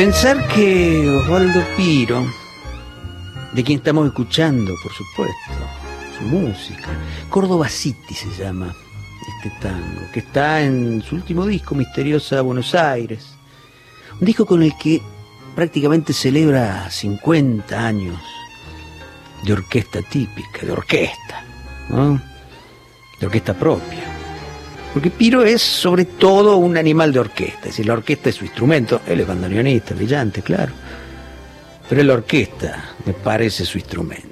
Pensar que Osvaldo Piro, de quien estamos escuchando, por supuesto, su música, Córdoba City se llama este tango, que está en su último disco, Misteriosa Buenos Aires, un disco con el que prácticamente celebra 50 años de orquesta típica, de orquesta, de orquesta propia. Porque Piro es sobre todo un animal de orquesta, es decir, la orquesta es su instrumento, él es bandoneonista, brillante, claro, pero la orquesta me parece su instrumento.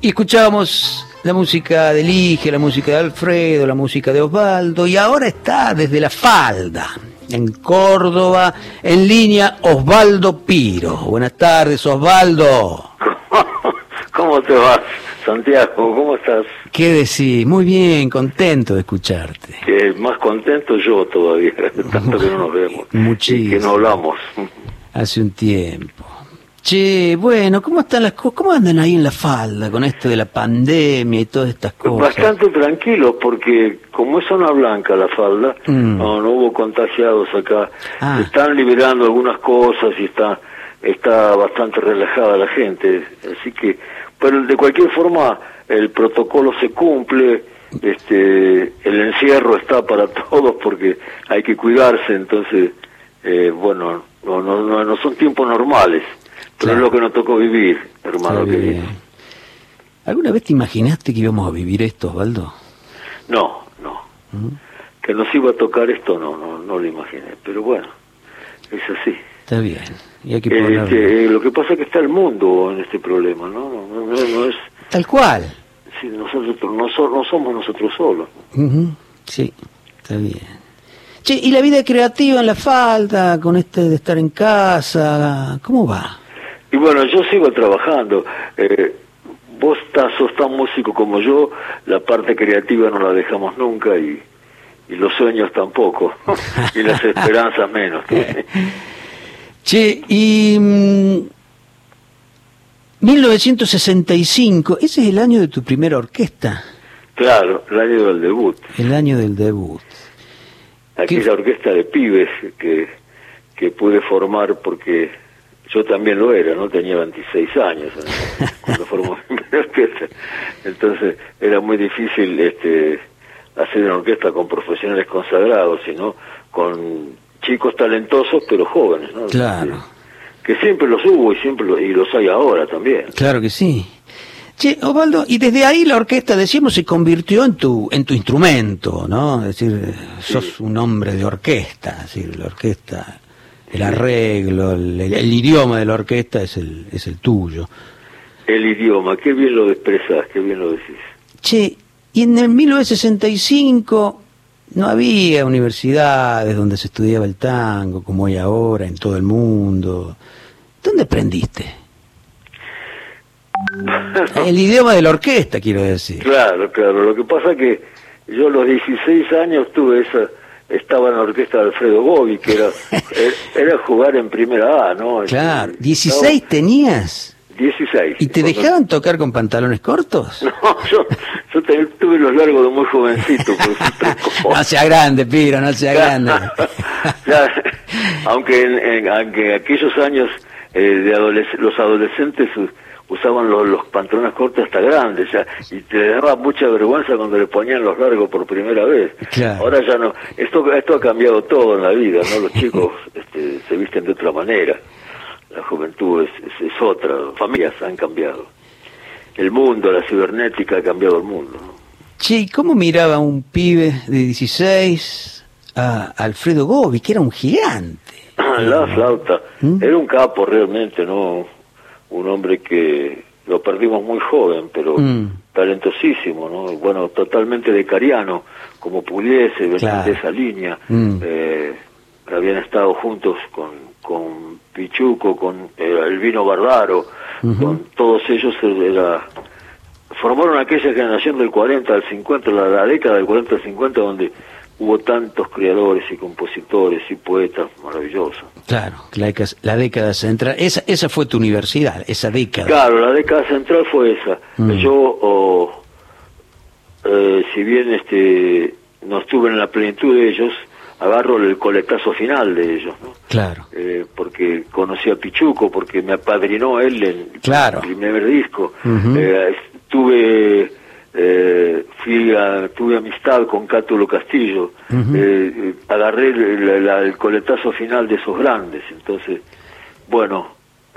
Y escuchábamos la música de Lige, la música de Alfredo, la música de Osvaldo, y ahora está desde la falda, en Córdoba, en línea Osvaldo Piro. Buenas tardes, Osvaldo. ¿Cómo te vas, Santiago? ¿Cómo estás? ¿Qué decís? Muy bien, contento de escucharte. Que más contento yo todavía, tanto que no nos vemos. Muchísimo. Y que no hablamos. Hace un tiempo. Che, bueno, ¿cómo están las cosas? ¿Cómo andan ahí en la falda con esto de la pandemia y todas estas cosas? Bastante tranquilos porque como es zona blanca la falda, Mm. no, no hubo contagiados acá. Ah. Están liberando algunas cosas y está está bastante relajada la gente, así que pero de cualquier forma el protocolo se cumple, este el encierro está para todos porque hay que cuidarse, entonces eh, bueno, no, no, no, no son tiempos normales, pero Claro. es lo que nos tocó vivir, hermano querido. ¿Alguna vez te imaginaste que íbamos a vivir esto, Osvaldo? No, no. Que nos iba a tocar esto, no, no, no lo imaginé. Pero bueno, es así. Está bien. Y hay que Eh, eh, lo que pasa es que está el mundo en este problema, ¿no? No, no, no, no es. Tal cual. si nosotros no, so- no somos nosotros solos. Sí, está bien. Che, ¿y la vida creativa en la falda, con este de estar en casa? ¿Cómo va? Y bueno, yo sigo trabajando. Eh, vos estás, sos tan músico como yo, la parte creativa no la dejamos nunca y, y los sueños tampoco. y las esperanzas menos. Che, y... mm, 1965, ese es el año de tu primera orquesta, claro, el año del debut. el año del debut. aquella ¿Qué? orquesta de pibes que, que pude formar porque yo también lo era, ¿no? Tenía 26 años ¿no? cuando formó mi primera orquesta. Entonces era muy difícil este, hacer una orquesta con profesionales consagrados, sino con chicos talentosos pero jóvenes, ¿no? Claro. Que, que siempre los hubo y siempre lo- y los hay ahora también. Claro que sí. Che, Osvaldo, y desde ahí la orquesta, decíamos, se convirtió en tu, en tu instrumento, ¿no? Es decir, sos un hombre de orquesta, es decir, la orquesta, el arreglo, el, el- el idioma de la orquesta es el, es el tuyo. El idioma, qué bien lo expresás, qué bien lo decís. Che, y en el 1965 no había universidades donde se estudiaba el tango como hay ahora en todo el mundo. ¿Dónde aprendiste? El idioma de la orquesta, quiero decir. Claro, claro. Lo que pasa que yo a los 16 años tuve esa, estaba en la orquesta de Alfredo Gobi, que era, era jugar en primera A, ¿no? Claro, Estaba- 16 tenías. 16. ¿Y te Cuando- dejaban tocar con pantalones cortos? No, yo, yo tuve los largos de muy jovencito. No sea grande, Piro, no sea grande. Ya, aunque en, en- aunque aquellos años eh, de adolesc- los adolescentes usaban los, los pantalones cortos hasta grandes ya, y te daba mucha vergüenza cuando le ponían los largos por primera vez. Claro. Ahora ya no. Esto esto ha cambiado todo en la vida, ¿no? Los chicos este, se visten de otra manera. La juventud es, es, es otra. Familias han cambiado. El mundo, la cibernética ha cambiado el mundo. ¿no? Che, ¿y ¿cómo miraba un pibe de 16 a Alfredo Gobi, que era un gigante? La flauta. ¿Mm? Era un capo realmente, ¿no? Un hombre que lo perdimos muy joven, pero Mm. talentosísimo, ¿no? Bueno, totalmente decariano, como pudiese, venía Claro. de esa línea. Mm. Eh, habían estado juntos con, con Pichuco, con eh, Elvino Bardaro, Ujú. con todos ellos era formaron aquella generación del 40 al 50, la, la década del 40 al 50, donde hubo tantos creadores y compositores y poetas maravillosos. Claro, la década, la década central. Esa, esa fue tu universidad, esa década. Claro, la década central fue esa. Mm. Yo, o, eh, si bien este no estuve en la plenitud de ellos, agarro el coletazo final de ellos, ¿no? Claro. Eh, porque conocí a Pichuco, porque me apadrinó él en Claro. el primer disco. Eh, tuve, eh, fui a- tuve amistad con Cátulo Castillo. Eh, agarré el, la- el coletazo final de esos grandes. Entonces, bueno,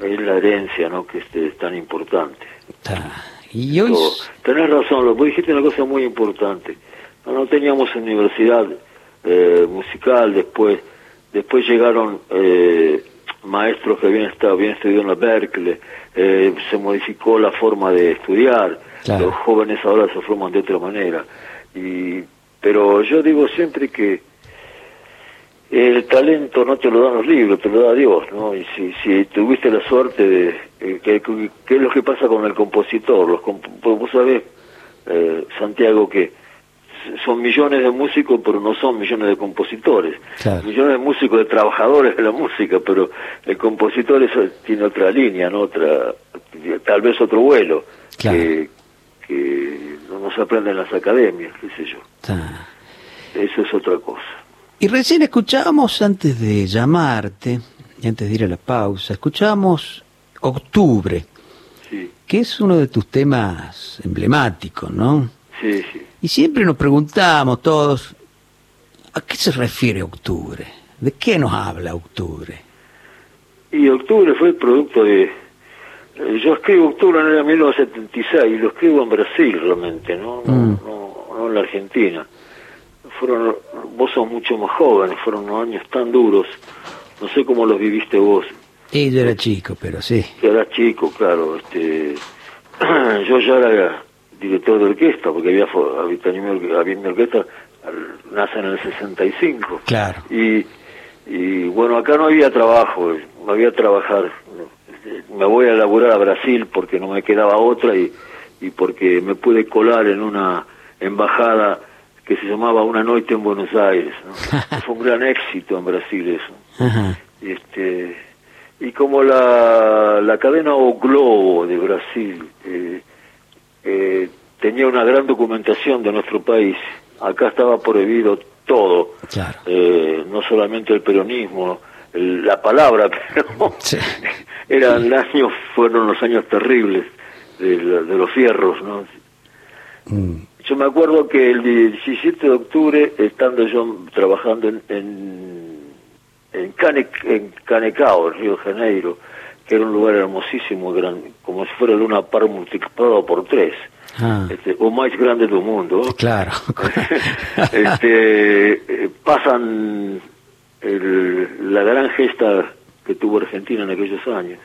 es la herencia, ¿no? Que este, es tan importante. Está. Y hoy... Todo. Tenés razón, lo vos dijiste una cosa muy importante. No, no teníamos universidad eh, musical, después después llegaron eh, maestros que habían estado, habían estudiado en la Berkeley, eh, se modificó la forma de estudiar, Claro. los jóvenes ahora se forman de otra manera. Y, pero yo digo siempre que el talento no te lo dan los libros, te lo da Dios, ¿no? Y si, si tuviste la suerte de... eh, que, que- ¿Qué es lo que pasa con el compositor? Los comp- pues vos sabés, eh, Santiago, que son millones de músicos, pero no son millones de compositores. Claro. Millones de músicos, de trabajadores de la música, pero el compositor eso tiene otra línea, ¿no? Otra, tal vez otro vuelo, Claro. que, que no, no se aprende en las academias, qué sé yo. Eso es otra cosa. Y recién escuchábamos, antes de llamarte, y antes de ir a la pausa, escuchábamos Octubre, Sí, que es uno de tus temas emblemáticos, ¿no? sí, sí. Y siempre nos preguntamos todos, ¿a qué se refiere Octubre? ¿De qué nos habla Octubre? Y octubre fue el producto de... Yo escribo octubre en el año 1976 y lo escribo en Brasil realmente, ¿no? No, Mm. no, no en la Argentina. Fueron, vos sos mucho más jóvenes, fueron unos años tan duros. No sé cómo los viviste vos. Y yo era chico, pero sí. Que eras chico, claro. Este, yo ya era director de orquesta, porque había, había, había mi orquesta, nace en el 65. Claro. Y, y bueno, acá no había trabajo, no había trabajar. Me voy a laburar a Brasil porque no me quedaba otra y, y porque me pude colar en una embajada que se llamaba Una Noche en Buenos Aires. ¿no? Fue un gran éxito en Brasil eso. Ajá. Este, y como la, la cadena O Globo de Brasil eh, eh, tenía una gran documentación de nuestro país, acá estaba prohibido todo, Claro. eh, no solamente el peronismo, el- la palabra, pero Sí. eran años, fueron los años terribles de, de los fierros, ¿no? Mm. Yo me acuerdo que el 17 de octubre, estando yo trabajando en, en, en, Cane, en Canecao, Río de Janeiro, que era un lugar hermosísimo, gran, como si fuera Luna Par multiplicado por tres, Ah, este, o más grande del mundo. claro. este, eh, pasan el- la gran gesta que tuvo Argentina en aquellos años.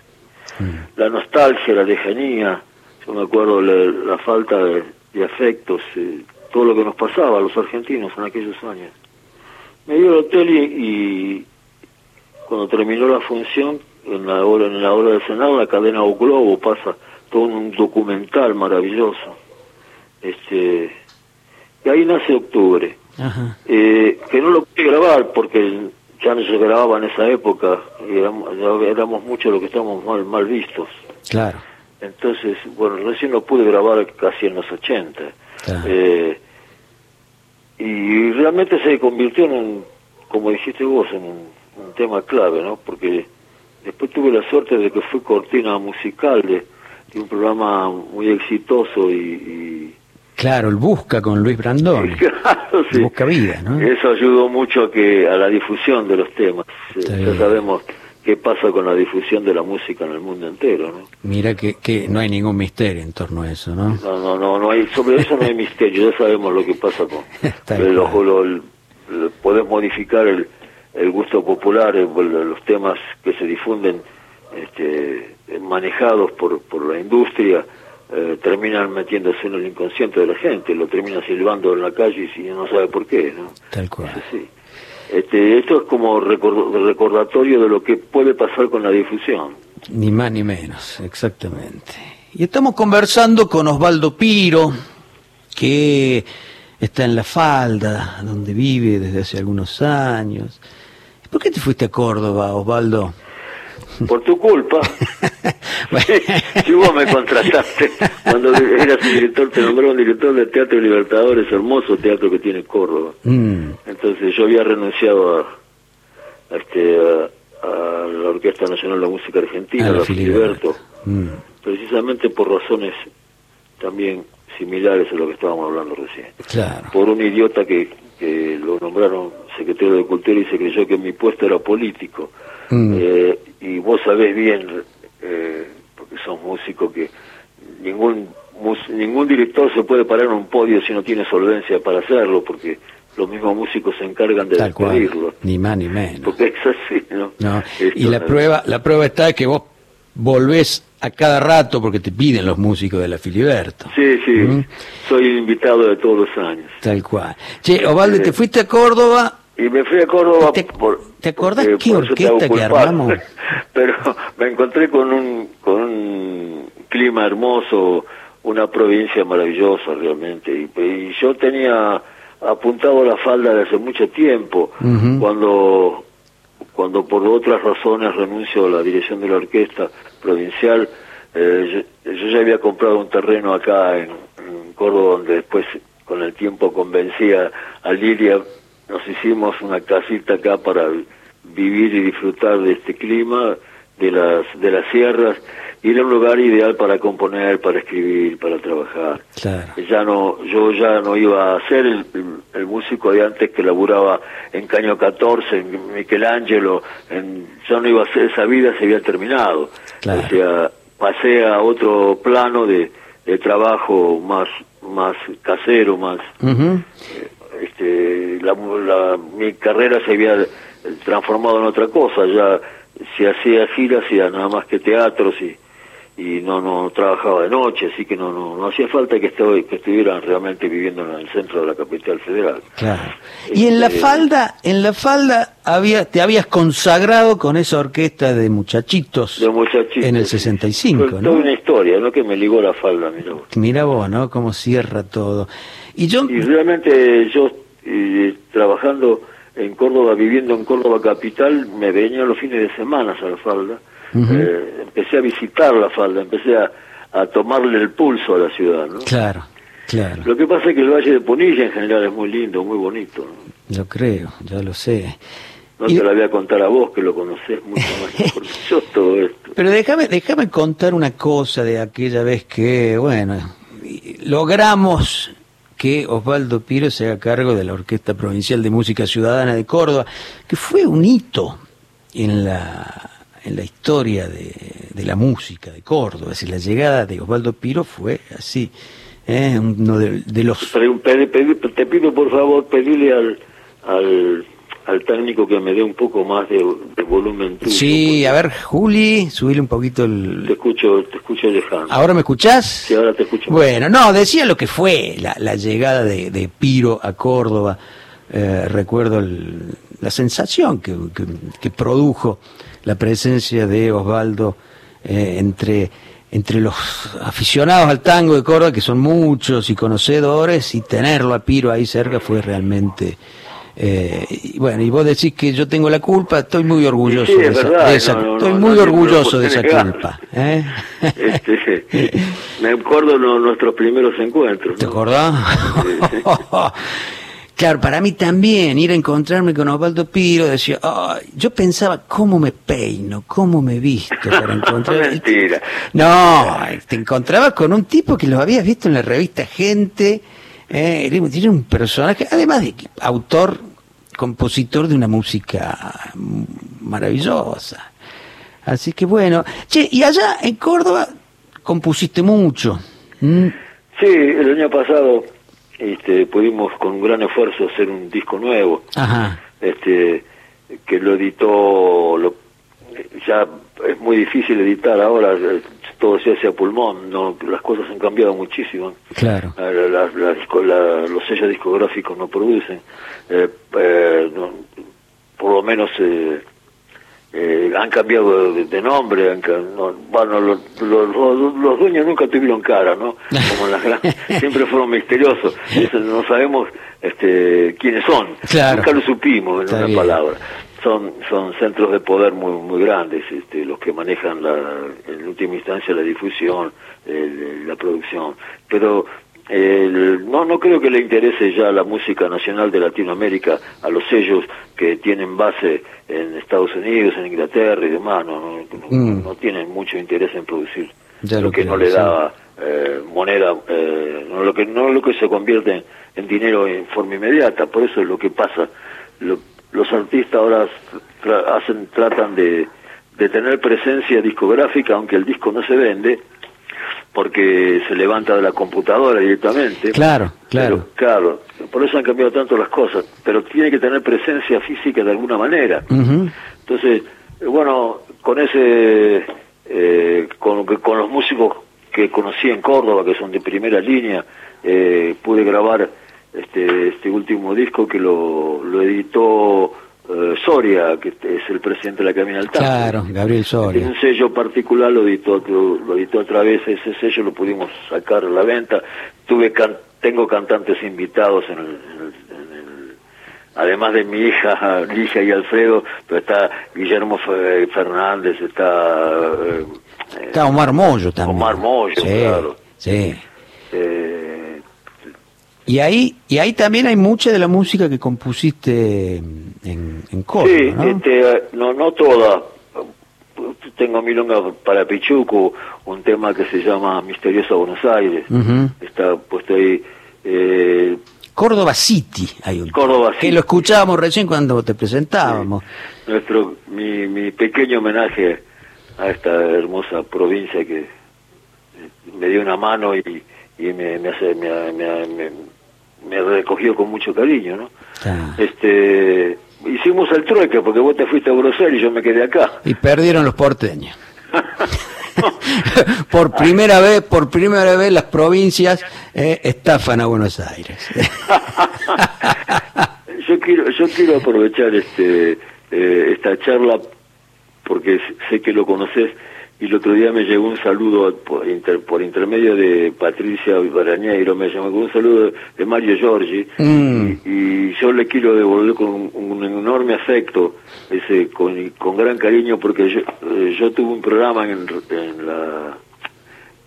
Mm. La nostalgia, la lejanía, yo me acuerdo la, la falta de, de afectos, eh, todo lo que nos pasaba a los argentinos en aquellos años. Me dio el hotel y, y cuando terminó la función, en la hora, en la hora del Senado, la cadena O Globo pasa todo un documental maravilloso. Este, y ahí nace octubre Ajá. eh, que no lo pude grabar porque ya no se grababa en esa época y éramos, éramos muchos los que estábamos mal, mal vistos. Claro. Entonces, bueno, recién lo pude grabar casi en los 80. Claro. Eh, y realmente se convirtió en un, como dijiste vos, en un, un tema clave, ¿no? Porque después tuve la suerte de que fui cortina musical de, de un programa muy exitoso y- y Claro, el Busca con Luis. Claro, sí. Busca vida, ¿no? Eso ayudó mucho a que a la difusión de los temas. Eh, Ya sabemos qué pasa con la difusión de la música en el mundo entero, ¿no? Mira que, que no hay ningún misterio en torno a eso, ¿no? No, no, no, no hay, sobre eso no hay misterio, ya sabemos lo que pasa con... El- lo- el- el- podés modificar el, el gusto popular, los temas que se difunden este, manejados por, por la industria, eh, terminan metiéndose en el inconsciente de la gente, lo termina silbando en la calle y si no sabe por qué, ¿no? Tal cual. Sí. Este, esto es como recor- recordatorio de lo que puede pasar con la difusión. Ni más ni menos, exactamente. Y estamos conversando con Osvaldo Piro, que está en La Falda, donde vive desde hace algunos años. ¿Por qué te fuiste a Córdoba, Osvaldo? Por tu culpa. si vos me contrataste cuando eras director, te nombraron director del Teatro Libertadores, hermoso teatro que tiene Córdoba. Mm, Entonces yo había renunciado a, a este, a, a la Orquesta Nacional de la Música Argentina, a la. Filiberto, Mm, precisamente por razones también similares a lo que estábamos hablando recién. claro. Por un idiota que, que lo nombraron secretario de Cultura y se creyó que mi puesto era político. Mm. Eh, y vos sabés bien, eh, porque sos músico, que ningún ningún director se puede parar en un podio si no tiene solvencia para hacerlo, porque los mismos músicos se encargan de Tal cual. despedirlo. Ni más ni menos. Porque es así, ¿no? No, Esto y la no- prueba, la prueba está que vos volvés a cada rato porque te piden los músicos de la Filiberto. Sí, sí, Mm. soy invitado de todos los años. Tal cual. Che, Ovaldo, te fuiste a Córdoba. Y me fui a Córdoba. ¿Te- por- te acordás porque qué orquesta que armamos? Pero me encontré con un, con un clima hermoso, una provincia maravillosa realmente. Y, y yo tenía apuntado la falda de hace mucho tiempo, cuando cuando por otras razones renuncio a la dirección de la orquesta provincial, eh, yo, yo ya había comprado un terreno acá en, en Córdoba, donde después con el tiempo convencí a, a Lilia, nos hicimos una casita acá para vivir y disfrutar de este clima, de las, de las sierras, y era un lugar ideal para componer, para escribir, para trabajar Claro. ya no yo ya no iba a ser el, el- músico de antes que laburaba en Caño 14 en Michelangelo en, ya no iba a ser esa vida se había terminado Claro. o sea pasé a otro plano de, de trabajo más más casero más. Este la, la- mi carrera se había transformado en otra cosa ya se hacía giras y nada más que teatros y y no no trabajaba de noche así que no no, no hacía falta que estu- que estuvieran realmente viviendo en el centro de la capital federal Claro. Y en la Este- falda, en la falda había, te habías consagrado con esa orquesta de muchachitos de muchachitos en el sí. 65, Fue ¿no? Historia no que me ligó la falda mira vos. Mira vos, ¿no? Cómo cierra todo. Y yo, y realmente yo eh, trabajando en Córdoba viviendo en Córdoba capital me venía los fines de semana a la falda. Eh, empecé a visitar la falda empecé a, a tomarle el pulso a la ciudad ¿no? claro, claro, Lo que pasa es que el Valle de Punilla en general es muy lindo, muy bonito. ¿no? lo creo, ya lo sé. No Y- te la voy a contar a vos, que lo conocés mucho más mejor que yo todo esto. Pero déjame, déjame contar una cosa de aquella vez que, bueno, logramos que Osvaldo Piro se haga cargo de la Orquesta Provincial de Música Ciudadana de Córdoba, que fue un hito en la, en la historia de, de la música de Córdoba. Es decir, la llegada de Osvaldo Piro fue así, ¿eh? uno de, de los... Pero pedi- te pido por favor pedirle al, al, al técnico que me dé un poco más de, de volumen tuyo. Sí, a ver, Juli, subile un poquito porque Te el... escucho, te escucho lejano. ¿Ahora me escuchás? Sí, ahora te escucho. Bueno, no, decía lo que fue la, la llegada de, de Piro a Córdoba. Eh, recuerdo el- la sensación que, que- que produjo la presencia de Osvaldo eh, entre, entre los aficionados al tango de Córdoba, que son muchos y conocedores, y tenerlo a Piro ahí cerca fue realmente... eh, y bueno, y vos decís que yo tengo la culpa, estoy muy orgulloso Sí, de es esa, verdad, de esa- no, no, estoy no, muy orgulloso de puede esa culpa. ¿eh? Este, me acuerdo de nuestros primeros encuentros. ¿Te acordás? claro, para mí también ir a encontrarme con Osvaldo Piro, decía, yo pensaba, ¿cómo me peino? ¿Cómo me visto para encontrar? Mentira. No, te encontrabas con un tipo que lo habías visto en la revista Gente, eh, tiene un personaje, además de autor, compositor de una música maravillosa. Así que bueno, che, y allá en Córdoba compusiste mucho. Sí, el año pasado este, pudimos con un gran esfuerzo hacer un disco nuevo, Ajá. este, que lo editó, lo- ya es muy difícil editar ahora, todo se hace a pulmón, no, las cosas han cambiado muchísimo. Claro. La- la- la los sellos discográficos no producen, eh, eh, no- por lo menos eh, eh, han cambiado de, de nombre, han no, bueno, los, dueños nunca tuvieron cara, ¿no? Como las gran- siempre fueron misteriosos, Eso no sabemos este, quiénes son, Claro. nunca lo supimos en Está una bien. palabra. Son son centros de poder muy muy grandes este, los que manejan la, en última instancia la difusión la producción. Pero no no creo que le interese ya la música nacional de Latinoamérica a los sellos que tienen base en Estados Unidos en Inglaterra y demás. No no, no, mm. tienen mucho interés en producir lo, que, no le da eh, moneda eh, no lo que no lo que se convierte en, dinero en forma inmediata. Por eso es lo que pasa los artistas ahora hacen tratan de, de tener presencia discográfica aunque el disco no se vende porque se levanta de la computadora directamente. Claro, claro. claro, por eso han cambiado tanto las cosas, pero tiene que tener presencia física de alguna manera. Entonces, bueno, con ese, eh, con, con los músicos que conocí en Córdoba, que son de primera línea, eh, pude grabar este, este último disco que lo, lo editó eh, Soria, que es el presidente de la Camina del Claro, Gabriel Soria. Tiene un sello particular, lo editó, lo, editó a través de ese sello, lo pudimos sacar a la venta. Tuve tengo cantantes invitados en el, además de mi hija Ligia y Alfredo, pero está Guillermo Fernández, está... Eh, está Omar Moyo también. Omar Moyo, claro. Sí. Eh, y ahí, y ahí también hay mucha de la música que compusiste en, en Córdoba, sí, ¿no? Este, no, no toda. Tengo milonga para Pichuco, un tema que se llama Misteriosa Buenos Aires. Está puesto ahí. Eh, Córdoba City hay un Córdoba que lo escuchábamos recién cuando te presentábamos. Nuestro mi, mi pequeño homenaje a esta hermosa provincia que me dio una mano y, y me, me, hace, me, me, me recogió con mucho cariño, ¿no? Este, hicimos el trueque porque vos te fuiste a Bruselas y yo me quedé acá. Y perdieron los porteños. por primera vez, por primera vez las provincias eh, estafan a Buenos Aires. yo quiero, yo quiero aprovechar este eh, esta charla porque sé que lo conoces y el otro día me llegó un saludo por, intermedio de Patricia Barañeiro, me llamó un saludo de Mario Giorgi, mm. y, yo le quiero devolver con un, enorme afecto, ese con, con gran cariño, porque yo, eh, yo tuve un programa en, en la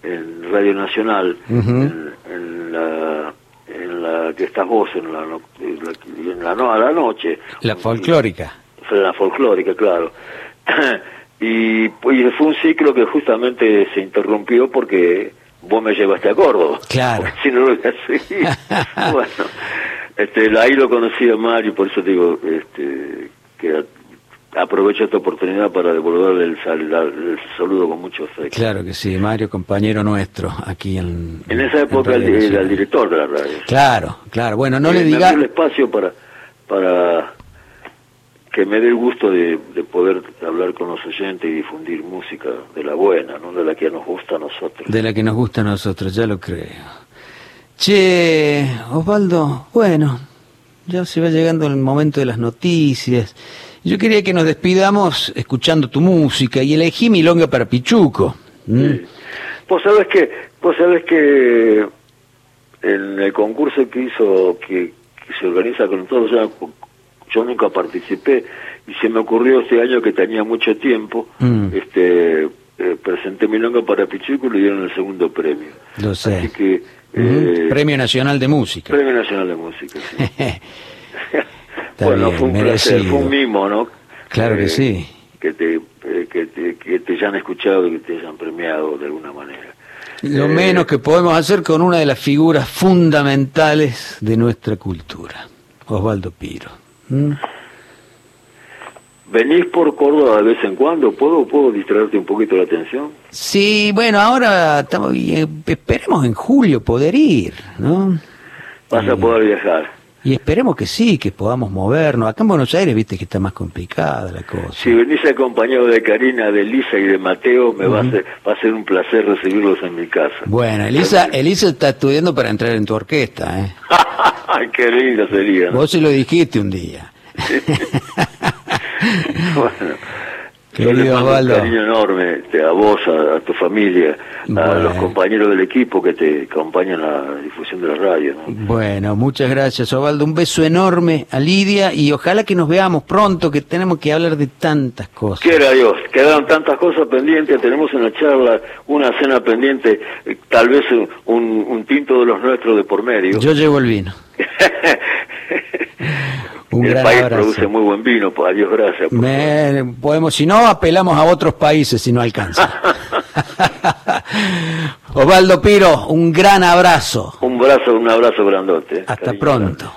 en Radio Nacional, en, la en la que estás vos en la, en la, no, a la noche. La folclórica. La folclórica, claro. Y, pues fue un ciclo que justamente se interrumpió porque vos me llevaste a Córdoba. Claro. Si no lo bueno, este, ahí lo conocí a Mario, por eso digo este, que aprovecho esta oportunidad para devolverle el, saludo con mucho afecto. Claro que sí, Mario, compañero nuestro aquí en. En esa época era el, director de la radio. Claro, claro. Bueno, no le diga. el espacio para para que me dé el gusto de, poder hablar con los oyentes y difundir música de la buena, no de la que nos gusta a nosotros. De la que nos gusta a nosotros, ya lo creo. Che, Osvaldo, bueno, ya se va llegando el momento de las noticias. Yo quería que nos despidamos escuchando tu música y elegí Milonga para Pichuco. ¿Mm? Vos sabés que, vos sabés que en el concurso que hizo, que, se organiza con todos, yo nunca participé y se me ocurrió este año que tenía mucho tiempo, mm. este eh, presenté Milonga para Pichuco y le dieron el segundo premio. Lo sé. Así que, eh, premio Nacional de Música. Premio Nacional de Música, sí. bueno, fue un placer, fue un mimo, ¿no? Claro que eh, sí. Que te, que, te, que te hayan escuchado y que te hayan premiado de alguna manera. Lo menos que podemos hacer con una de las figuras fundamentales de nuestra cultura, Osvaldo Piro. ¿Mm? ¿Venís por Córdoba de vez en cuando? ¿Puedo, ¿Puedo distraerte un poquito la atención? Sí, bueno, ahora estamos, eh, esperemos en julio poder ir, ¿no? Vas a poder viajar. Y esperemos que sí, que podamos movernos. Acá en Buenos Aires, viste que está más complicada la cosa. Si venís acompañado de Karina, de Elisa y de Mateo, me va, a ser, va a ser un placer recibirlos en mi casa. Bueno, Elisa, Elisa está estudiando para entrar en tu orquesta, ¿eh? Ay, qué lindo sería. Vos se lo dijiste un día. bueno, le mando un cariño enorme a vos, a, tu familia, a los compañeros del equipo que te acompañan a la difusión de la radio. Bueno, muchas gracias, Osvaldo. Un beso enorme a Lidia y ojalá que nos veamos pronto, que tenemos que hablar de tantas cosas. Quiera Dios, quedaron tantas cosas pendientes, tenemos una charla, una cena pendiente, eh, tal vez un, un tinto de los nuestros de por medio. Yo llevo el vino. Un el país produce muy buen vino, pues adiós gracias. podemos, si no, apelamos a otros países si no alcanza. Osvaldo Piro, un gran abrazo. Un abrazo, un abrazo grandote. Hasta pronto.